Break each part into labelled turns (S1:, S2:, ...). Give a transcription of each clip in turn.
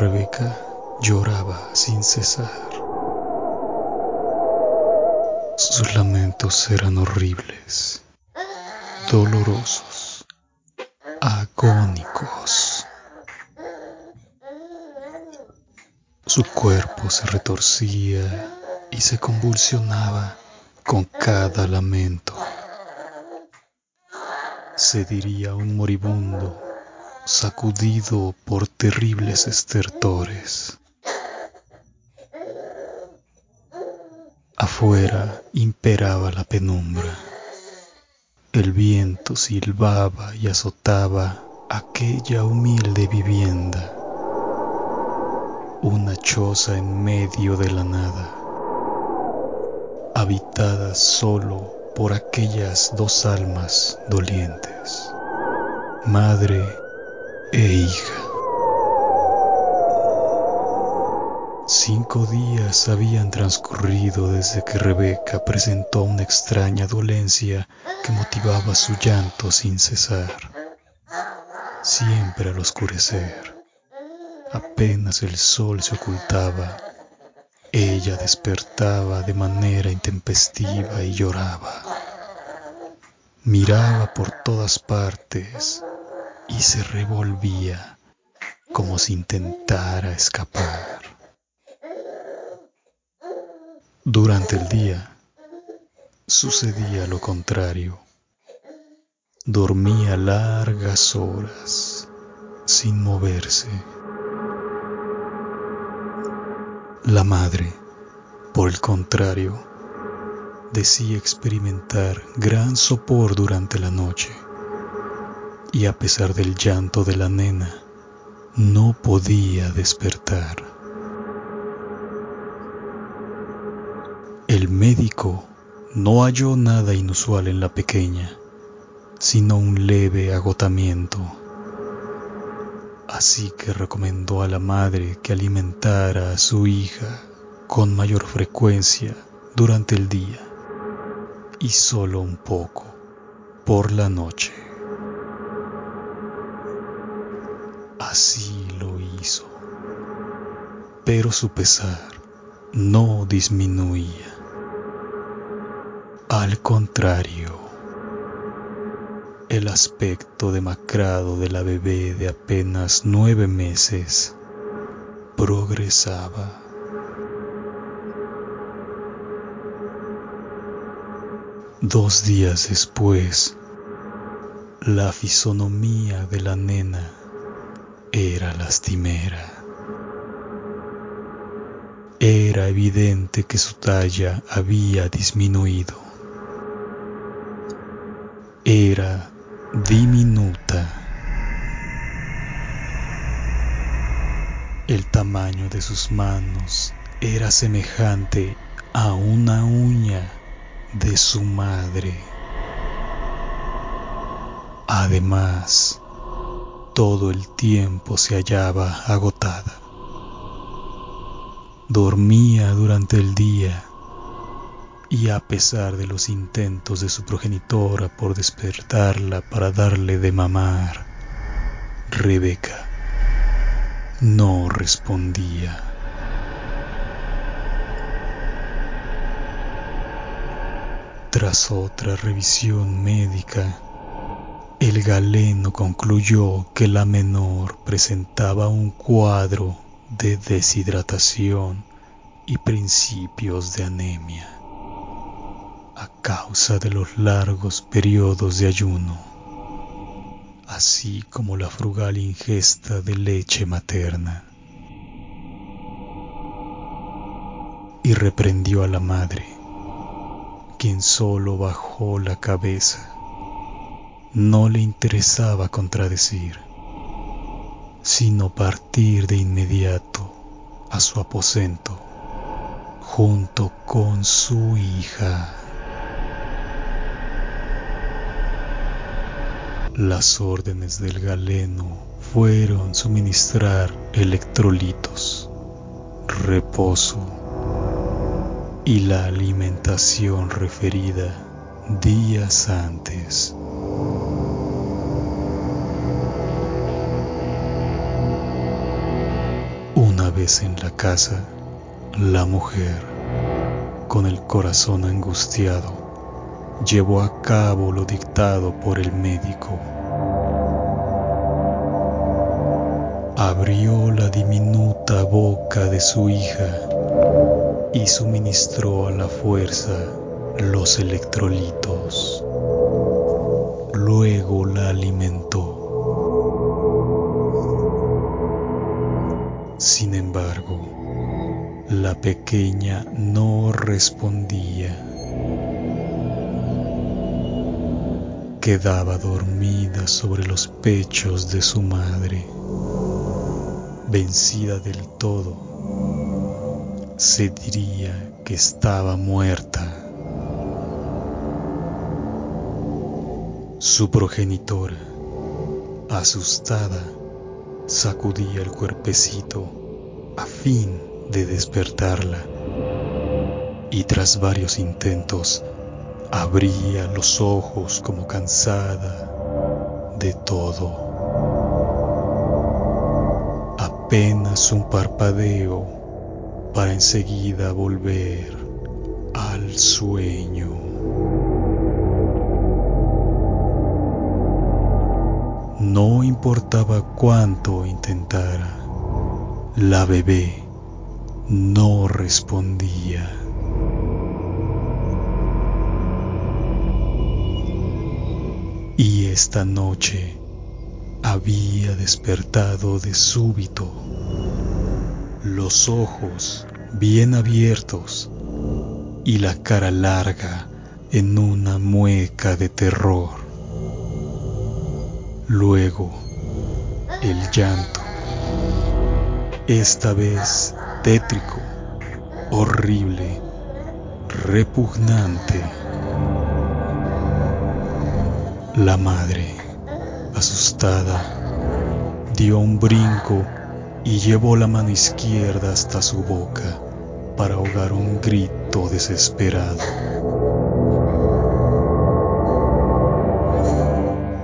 S1: Rebeca lloraba sin cesar. Sus lamentos eran horribles, dolorosos, agónicos. Su cuerpo se retorcía y se convulsionaba con cada lamento. Se diría un moribundo sacudido por terribles estertores. Afuera imperaba la penumbra. El viento silbaba y azotaba aquella humilde vivienda, una choza en medio de la nada, habitada solo por aquellas dos almas dolientes, madre e hija. Cinco días habían transcurrido desde que Rebeca presentó una extraña dolencia que motivaba su llanto sin cesar. Siempre al oscurecer, apenas el sol se ocultaba, ella despertaba de manera intempestiva y lloraba. Miraba por todas partes y se revolvía como si intentara escapar. Durante el día sucedía lo contrario. Dormía largas horas sin moverse. La madre, por el contrario, decía experimentar gran sopor durante la noche y a pesar del llanto de la nena, no podía despertar. El médico no halló nada inusual en la pequeña, sino un leve agotamiento. Así que recomendó a la madre que alimentara a su hija con mayor frecuencia durante el día y solo un poco por la noche. Así lo hizo, pero su pesar no disminuía. Al contrario, el aspecto demacrado de la bebé de apenas nueve meses progresaba. Dos días después, la fisonomía de la nena era lastimera. Era evidente que su talla había disminuido era diminuta. El tamaño de sus manos era semejante a una uña de su madre. Además, todo el tiempo se hallaba agotada. Dormía durante el día y a pesar de los intentos de su progenitora por despertarla para darle de mamar, Rebeca no respondía. Tras otra revisión médica, el galeno concluyó que la menor presentaba un cuadro de deshidratación y principios de anemia a causa de los largos periodos de ayuno, así como la frugal ingesta de leche materna. Y reprendió a la madre, quien solo bajó la cabeza. No le interesaba contradecir, sino partir de inmediato a su aposento junto con su hija. Las órdenes del galeno fueron suministrar electrolitos, reposo y la alimentación referida días antes. Una vez en la casa, la mujer, con el corazón angustiado, llevó a cabo lo dictado por el médico. Abrió la diminuta boca de su hija y suministró a la fuerza los electrolitos. Luego la alimentó. Sin embargo, la pequeña no respondía. Quedaba dormida sobre los pechos de su madre, vencida del todo. Se diría que estaba muerta. Su progenitora, asustada, sacudía el cuerpecito a fin de despertarla y tras varios intentos abría los ojos como cansada de todo. Apenas un parpadeo para enseguida volver al sueño. No importaba cuánto intentara, la bebé no respondía. Y esta noche había despertado de súbito, los ojos bien abiertos y la cara larga en una mueca de terror. Luego, el llanto, esta vez tétrico, horrible, repugnante. La madre, asustada, dio un brinco y llevó la mano izquierda hasta su boca para ahogar un grito desesperado.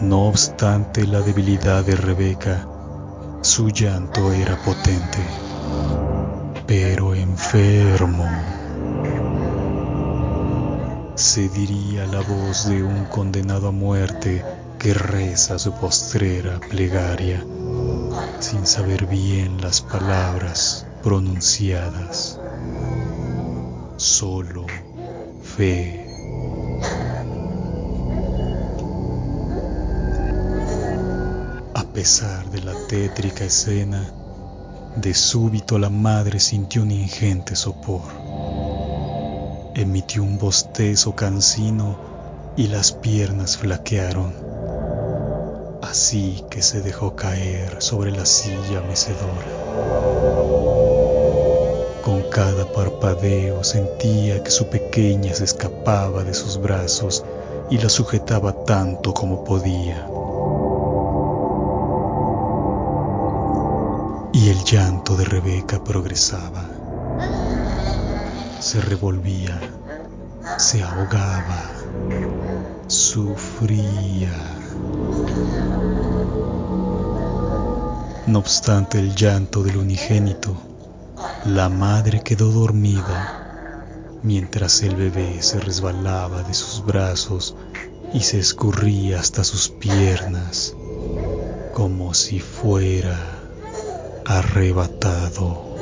S1: No obstante la debilidad de Rebeca, su llanto era potente pero enfermo. Se diría la voz de un condenado a muerte que reza su postrera plegaria sin saber bien las palabras pronunciadas. Solo fe. Pesar de la tétrica escena, de súbito la madre sintió un ingente sopor. Emitió un bostezo cansino y las piernas flaquearon. Así que se dejó caer sobre la silla mecedora. Con cada parpadeo sentía que su pequeña se escapaba de sus brazos y la sujetaba tanto como podía. Llanto de Rebeca progresaba. Se revolvía, se ahogaba, sufría. No obstante el llanto del unigénito, la madre quedó dormida mientras el bebé se resbalaba de sus brazos y se escurría hasta sus piernas como si fuera arrebatado.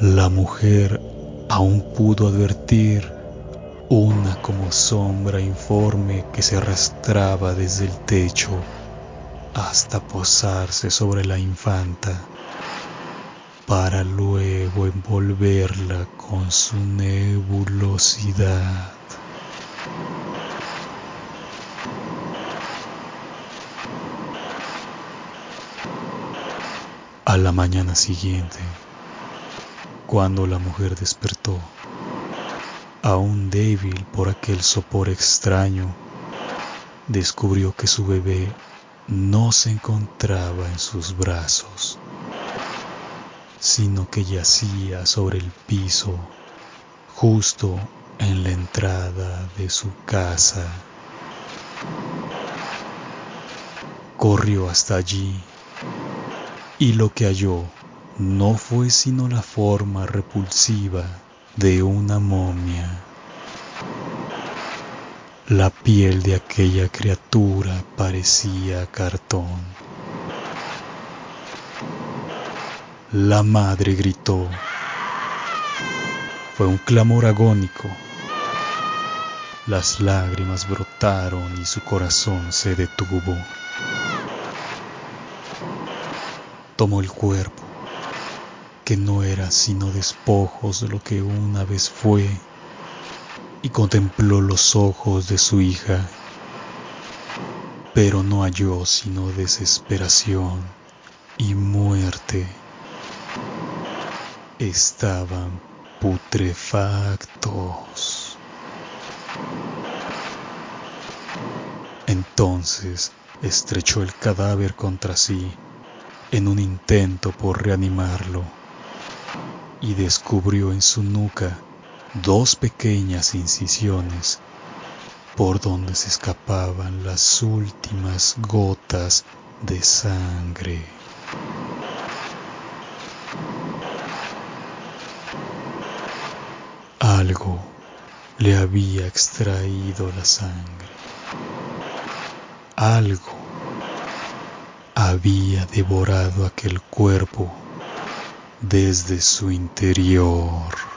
S1: La mujer aún pudo advertir una como sombra informe que se arrastraba desde el techo hasta posarse sobre la infanta para luego envolverla con su nebulosidad. A la mañana siguiente, cuando la mujer despertó, aún débil por aquel sopor extraño, descubrió que su bebé no se encontraba en sus brazos, sino que yacía sobre el piso, justo en la entrada de su casa. Corrió hasta allí y lo que halló no fue sino la forma repulsiva de una momia. La piel de aquella criatura parecía cartón. La madre gritó. Fue un clamor agónico. Las lágrimas brotaron y su corazón se detuvo. Tomó el cuerpo, que no era sino despojos de lo que una vez fue, y contempló los ojos de su hija, pero no halló sino desesperación y muerte. Estaban putrefactos. Entonces estrechó el cadáver contra sí en un intento por reanimarlo y descubrió en su nuca dos pequeñas incisiones por donde se escapaban las últimas gotas de sangre. Algo le había extraído la sangre. Algo había devorado aquel cuerpo desde su interior.